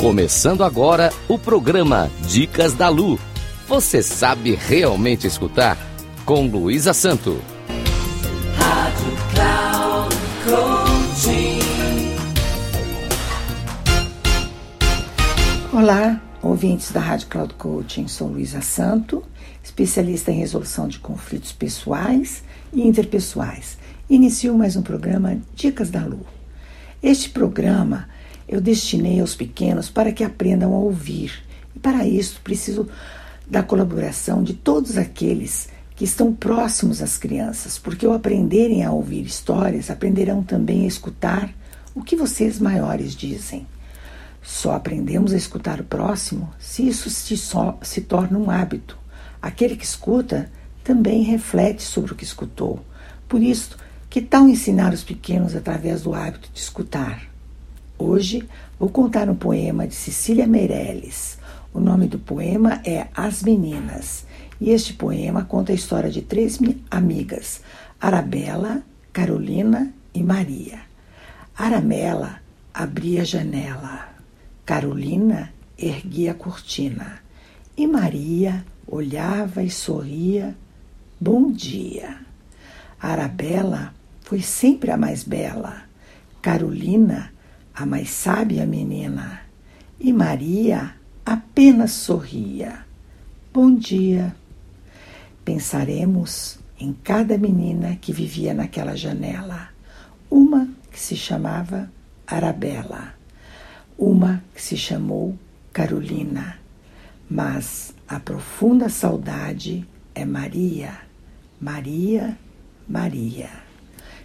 Começando agora o programa Dicas da Lu. Você sabe realmente escutar? Com Luísa Santo. Rádio Cloud Coaching. Olá, ouvintes da Rádio Cloud Coaching. Sou Luísa Santo, especialista em resolução de conflitos pessoais e interpessoais. Inicio mais um programa Dicas da Lu. Este programa eu destinei aos pequenos para que aprendam a ouvir. E para isso preciso da colaboração de todos aqueles que estão próximos às crianças, porque ao aprenderem a ouvir histórias, aprenderão também a escutar o que vocês maiores dizem. Só aprendemos a escutar o próximo se isso se, so, se torna um hábito. Aquele que escuta também reflete sobre o que escutou. Por isso, que tal ensinar os pequenos através do hábito de escutar? Hoje vou contar um poema de Cecília Meirelles. O nome do poema é As Meninas. E este poema conta a história de três amigas: Arabella, Carolina e Maria. Aramela abria a janela, Carolina erguia a cortina e Maria olhava e sorria. Bom dia. Arabella foi sempre a mais bela, Carolina a mais sábia menina, e Maria apenas sorria. Bom dia. Pensaremos em cada menina que vivia naquela janela. Uma que se chamava Arabella, uma que se chamou Carolina, mas a profunda saudade é Maria, Maria, Maria,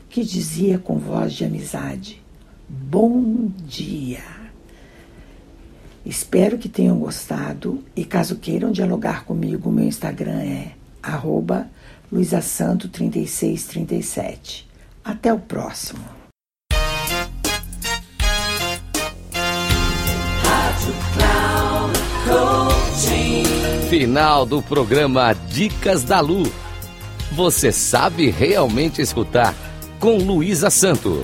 que dizia com voz de amizade: Bom dia! Espero que tenham gostado e caso queiram dialogar comigo, meu Instagram é arroba luisasanto3637. Até o próximo! Final do programa Dicas da Lu. Você sabe realmente escutar com Luísa Santo.